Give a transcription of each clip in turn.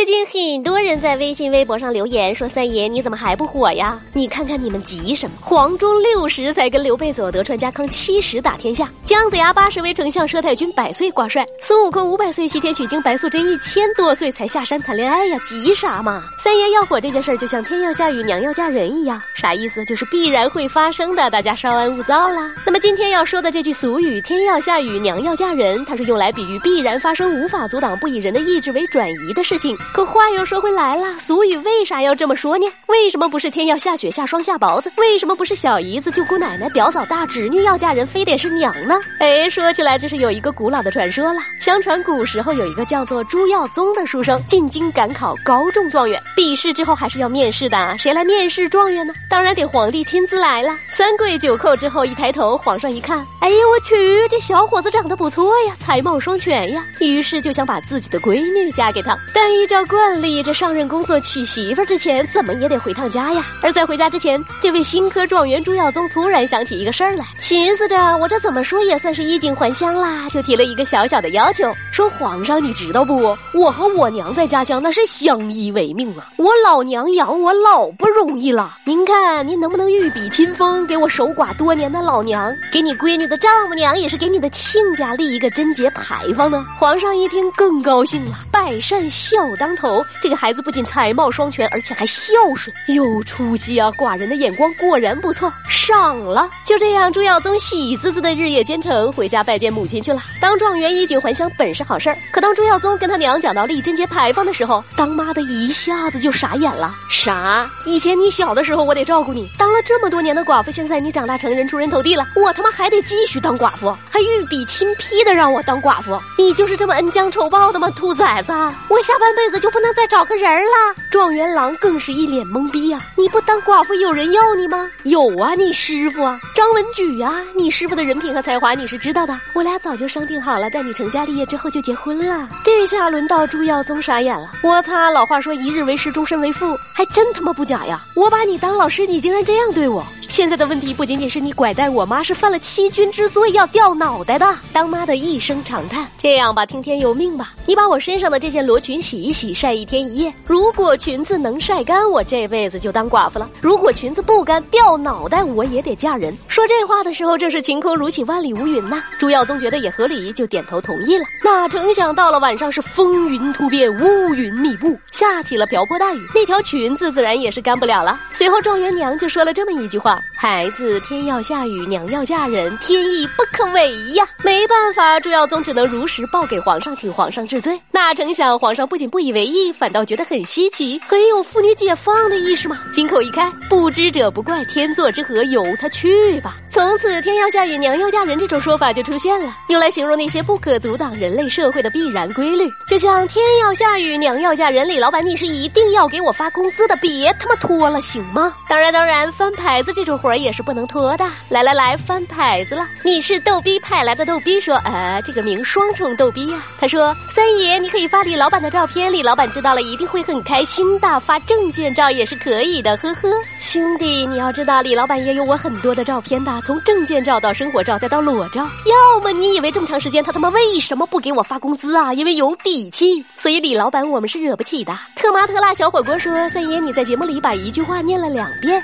最近很多人在微信、微博上留言说：“三爷，你怎么还不火呀？你看看你们急什么？黄忠六十才跟刘备走，德川家康七十打天下，姜子牙八十为丞相，佘太君百岁挂帅，孙悟空五百岁西天取经，白素贞一千多岁才下山谈恋爱呀，急啥嘛？三爷要火这件事儿，就像天要下雨，娘要嫁人一样，啥意思？就是必然会发生的，大家稍安勿躁啦。那么今天要说的这句俗语“天要下雨，娘要嫁人”，它是用来比喻必然发生、无法阻挡、不以人的意志为转移的事情。可话又说回来了，俗语为啥要这么说呢？为什么不是天要下雪下霜下雹子？为什么不是小姨子、舅姑奶奶、表嫂大侄女要嫁人，非得是娘呢？哎，说起来这是有一个古老的传说了。相传古时候有一个叫做朱耀宗的书生，进京赶考，高中状元。笔试之后还是要面试的，谁来面试状元呢？当然得皇帝亲自来了。三跪九叩之后，一抬头，皇上一看，哎呀，我去，这小伙子长得不错呀，才貌双全呀。于是就想把自己的闺女嫁给他，但依照惯。例这上任工作娶媳妇之前，怎么也得回趟家呀。而在回家之前，这位新科状元朱耀宗突然想起一个事儿来，寻思着我这怎么说也算是衣锦还乡啦，就提了一个小小的要求，说皇上你知道不？我和我娘在家乡那是相依为命啊，我老娘养我老不容易了。您看您能不能御笔亲封，给我守寡多年的老娘，给你闺女的丈母娘，也是给你的亲家立一个贞节牌坊呢？皇上一听更高兴了，百善孝当头。这个孩子不仅才貌双全，而且还孝顺，有出息啊！寡人的眼光果然不错，赏了。就这样，朱耀宗喜滋滋的日夜兼程，回家拜见母亲去了。当状元衣锦还乡本是好事儿，可当朱耀宗跟他娘讲到立贞节牌坊的时候，当妈的一下子就傻眼了。啥？以前你小的时候我得照顾你，当了这么多年的寡妇，现在你长大成人出人头地了，我他妈还得继续当寡妇，还御笔亲批的让我当寡妇，你就是这么恩将仇报的吗？兔崽子！我下半辈子就不能再。找个人了，状元郎更是一脸懵逼呀！你不当寡妇有人要你吗？有啊，你师傅啊，张文举啊，你师傅的人品和才华你是知道的。我俩早就商定好了，待你成家立业之后就结婚了。这下轮到朱耀宗傻眼了，我擦！老话说一日为师，终身为父，还真他妈不假呀！我把你当老师，你竟然这样对我！现在的问题不仅仅是你拐带我妈，是犯了欺君之罪，要掉脑袋的。当妈的一声长叹：“这样吧，听天由命吧，你把我身上的这件罗裙洗一洗，晒一天一夜。如果裙子能晒干，我这辈子就当寡妇了；如果裙子不干，掉脑袋我也得嫁人。”说这话的时候，正是晴空如洗，万里无云呐。朱耀宗觉得也合理，就点头同意了。哪成想到了晚上是风云突变，乌云密布，下起了瓢泼大雨，那条裙子自然也是干不了了。随后状元娘就说了这么一句话。孩子，天要下雨，娘要嫁人，天意不可违呀！没办法，朱耀宗只能如实报给皇上，请皇上治罪。哪成想，皇上不仅不以为意，反倒觉得很稀奇，很有妇女解放的意识嘛。金口一开，不知者不怪，天作之合，由他去吧。从此，天要下雨，娘要嫁人这种说法就出现了，用来形容那些不可阻挡人类社会的必然规律。就像天要下雨，娘要嫁人，李老板，你是一定要给我发工资的，别他妈拖了，行吗？当然，当然，翻牌子这种这活儿也是不能拖的。来来来，翻牌子了。你是逗逼派来的逗逼，说，呃，这个名双重逗逼呀。他说，三爷，你可以发李老板的照片，李老板知道了一定会很开心的。发证件照也是可以的，呵呵。兄弟，你要知道，李老板也有我很多的照片的，从证件照到生活照再到裸照。要么你以为这么长时间他他妈为什么不给我发工资啊？因为有底气。所以李老板我们是惹不起的。特麻特辣小火锅说，三爷你在节目里把一句话念了两遍。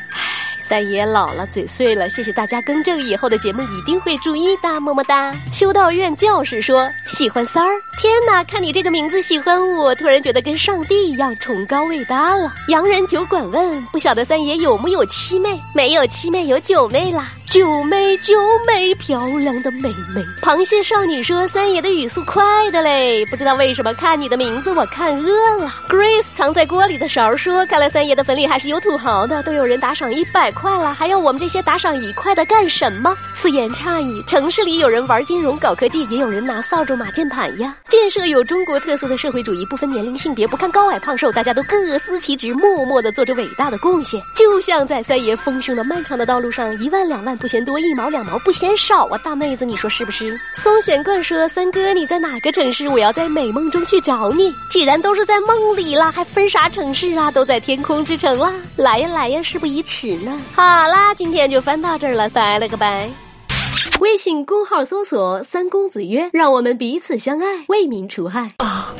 三爷老了，嘴碎了，谢谢大家更正，以后的节目一定会注意的，么么哒。修道院教士说喜欢三儿，天哪，看你这个名字喜欢我，突然觉得跟上帝一样崇高伟大了。洋人酒馆问，不晓得三爷有木有七妹？没有七妹，有九妹啦。九妹九妹，漂亮的妹妹。螃蟹少女说：“三爷的语速快的嘞，不知道为什么看你的名字我看饿了。” Grace 藏在锅里的勺说：“看来三爷的坟里还是有土豪的，都有人打赏一百块了，还要我们这些打赏一块的干什么？”此言差矣。城市里有人玩金融搞科技，也有人拿扫帚码键盘呀。建设有中国特色的社会主义，不分年龄性别，不看高矮胖瘦，大家都各司其职，默默的做着伟大的贡献。就像在三爷丰胸的漫长的道路上，一万两万。不嫌多一毛两毛不嫌少啊，大妹子，你说是不是？松选冠说：“三哥，你在哪个城市？我要在美梦中去找你。既然都是在梦里了，还分啥城市啊？都在天空之城啦！来呀来呀，事不宜迟呢。好啦，今天就翻到这儿了，拜了个拜。微信公号搜索“三公子曰”，让我们彼此相爱，为民除害。啊。